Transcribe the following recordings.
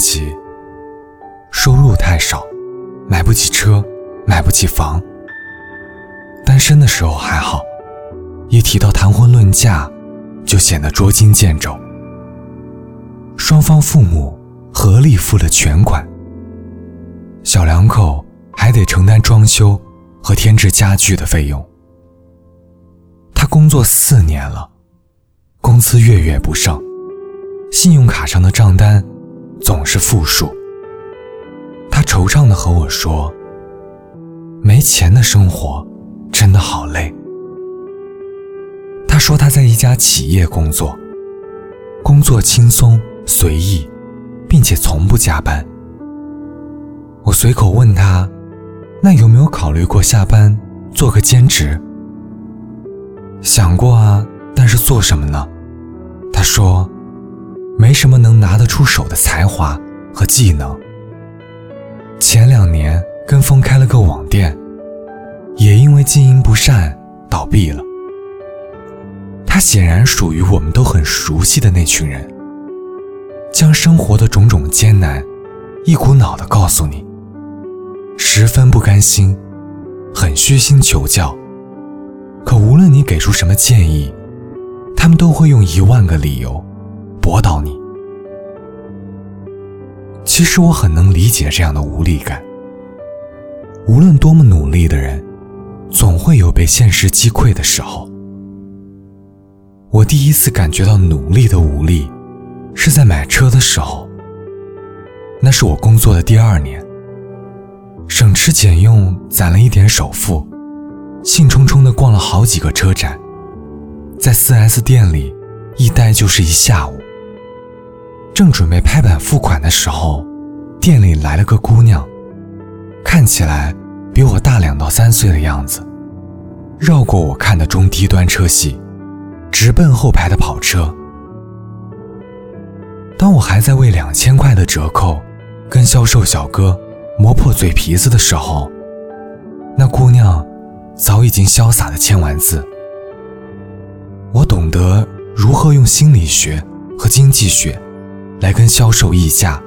起，收入太少，买不起车，买不起房。单身的时候还好，一提到谈婚论嫁，就显得捉襟见肘。双方父母合力付了全款，小两口还得承担装修和添置家具的费用。他工作四年了，工资月月不剩，信用卡上的账单总是负数。他惆怅地和我说：“没钱的生活。”真的好累。他说他在一家企业工作，工作轻松随意，并且从不加班。我随口问他，那有没有考虑过下班做个兼职？想过啊，但是做什么呢？他说，没什么能拿得出手的才华和技能。前两年跟风开了个网店。也因为经营不善倒闭了。他显然属于我们都很熟悉的那群人，将生活的种种艰难一股脑的告诉你，十分不甘心，很虚心求教。可无论你给出什么建议，他们都会用一万个理由驳倒你。其实我很能理解这样的无力感。无论多么努力的人。总会有被现实击溃的时候。我第一次感觉到努力的无力，是在买车的时候。那是我工作的第二年，省吃俭用攒了一点首付，兴冲冲地逛了好几个车展，在 4S 店里一待就是一下午。正准备拍板付款的时候，店里来了个姑娘，看起来。比我大两到三岁的样子，绕过我看的中低端车系，直奔后排的跑车。当我还在为两千块的折扣跟销售小哥磨破嘴皮子的时候，那姑娘早已经潇洒的签完字。我懂得如何用心理学和经济学来跟销售议价，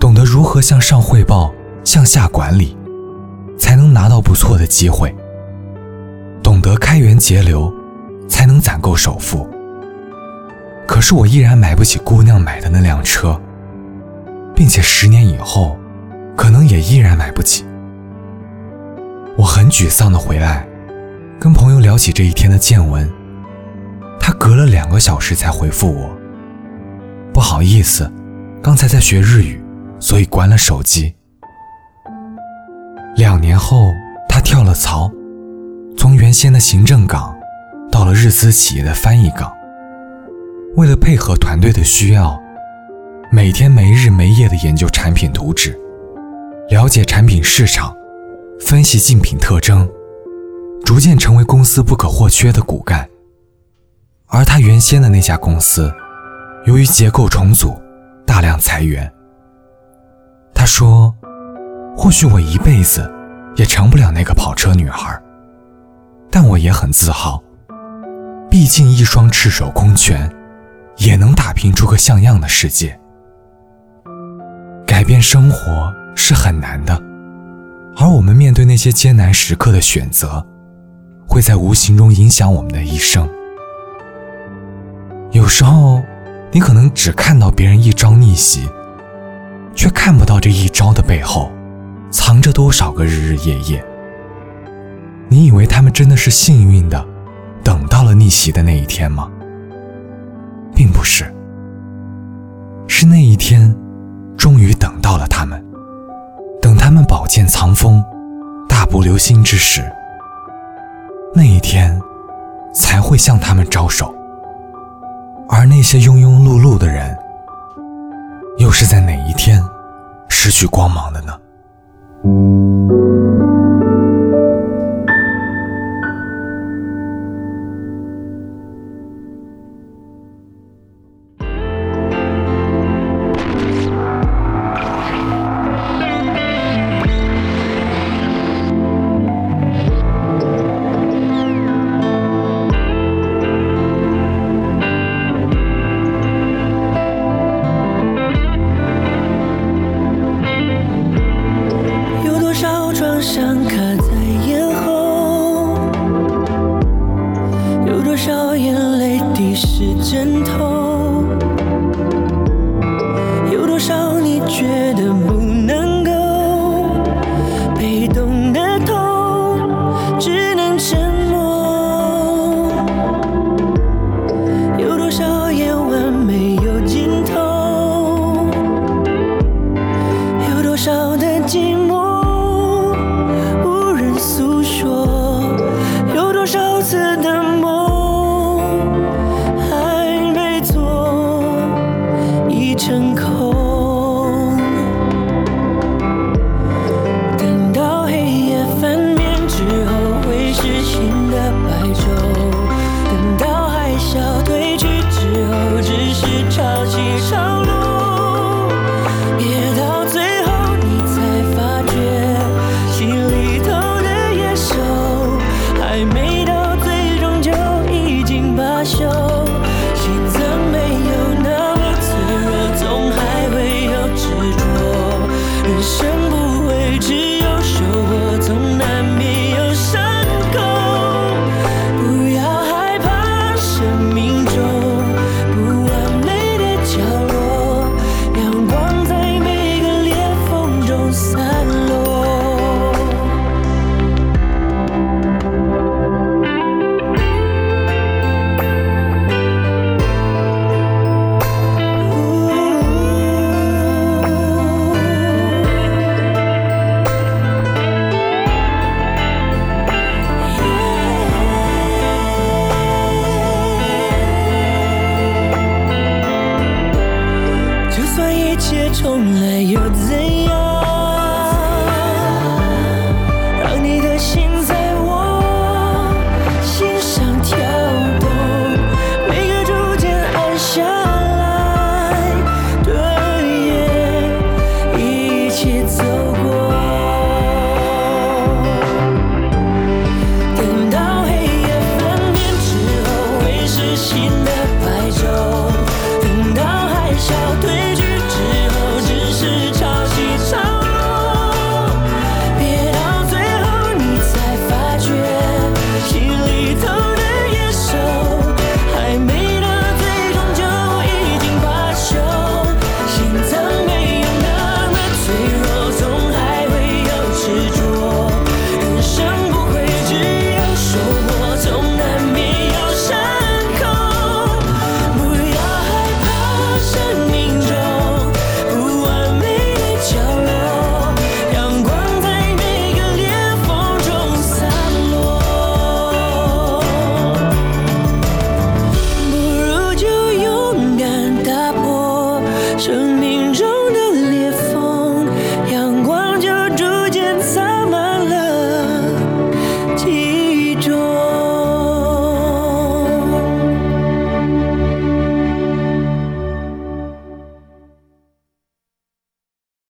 懂得如何向上汇报。向下管理，才能拿到不错的机会。懂得开源节流，才能攒够首付。可是我依然买不起姑娘买的那辆车，并且十年以后，可能也依然买不起。我很沮丧的回来，跟朋友聊起这一天的见闻，他隔了两个小时才回复我：“不好意思，刚才在学日语，所以关了手机。”两年后，他跳了槽，从原先的行政岗，到了日资企业的翻译岗。为了配合团队的需要，每天没日没夜地研究产品图纸，了解产品市场，分析竞品特征，逐渐成为公司不可或缺的骨干。而他原先的那家公司，由于结构重组，大量裁员。他说。或许我一辈子也成不了那个跑车女孩，但我也很自豪。毕竟一双赤手空拳，也能打拼出个像样的世界。改变生活是很难的，而我们面对那些艰难时刻的选择，会在无形中影响我们的一生。有时候，你可能只看到别人一招逆袭，却看不到这一招的背后。藏着多少个日日夜夜？你以为他们真的是幸运的，等到了逆袭的那一天吗？并不是，是那一天，终于等到了他们。等他们宝剑藏锋，大步流星之时，那一天，才会向他们招手。而那些庸庸碌碌的人，又是在哪一天失去光芒的呢？少的寂寞。